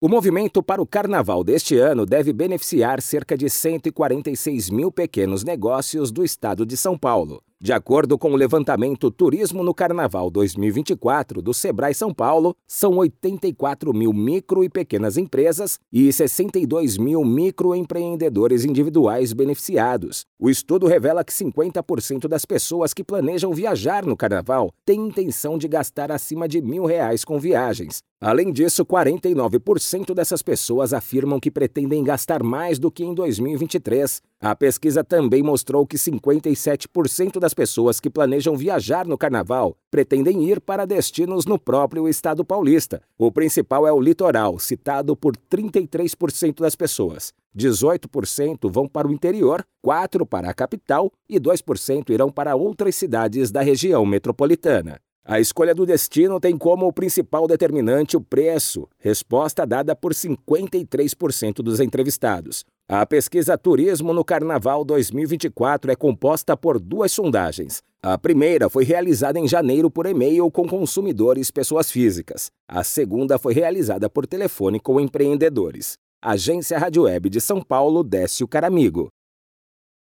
O movimento para o carnaval deste ano deve beneficiar cerca de 146 mil pequenos negócios do estado de São Paulo. De acordo com o levantamento Turismo no Carnaval 2024 do Sebrae São Paulo, são 84 mil micro e pequenas empresas e 62 mil microempreendedores individuais beneficiados. O estudo revela que 50% das pessoas que planejam viajar no Carnaval têm intenção de gastar acima de mil reais com viagens. Além disso, 49% dessas pessoas afirmam que pretendem gastar mais do que em 2023. A pesquisa também mostrou que 57% das pessoas que planejam viajar no carnaval pretendem ir para destinos no próprio estado paulista. O principal é o litoral, citado por 33% das pessoas. 18% vão para o interior, 4% para a capital e 2% irão para outras cidades da região metropolitana. A escolha do destino tem como principal determinante o preço, resposta dada por 53% dos entrevistados. A pesquisa Turismo no Carnaval 2024 é composta por duas sondagens. A primeira foi realizada em janeiro por e-mail com consumidores pessoas físicas. A segunda foi realizada por telefone com empreendedores. Agência Rádio Web de São Paulo, Décio Caramigo.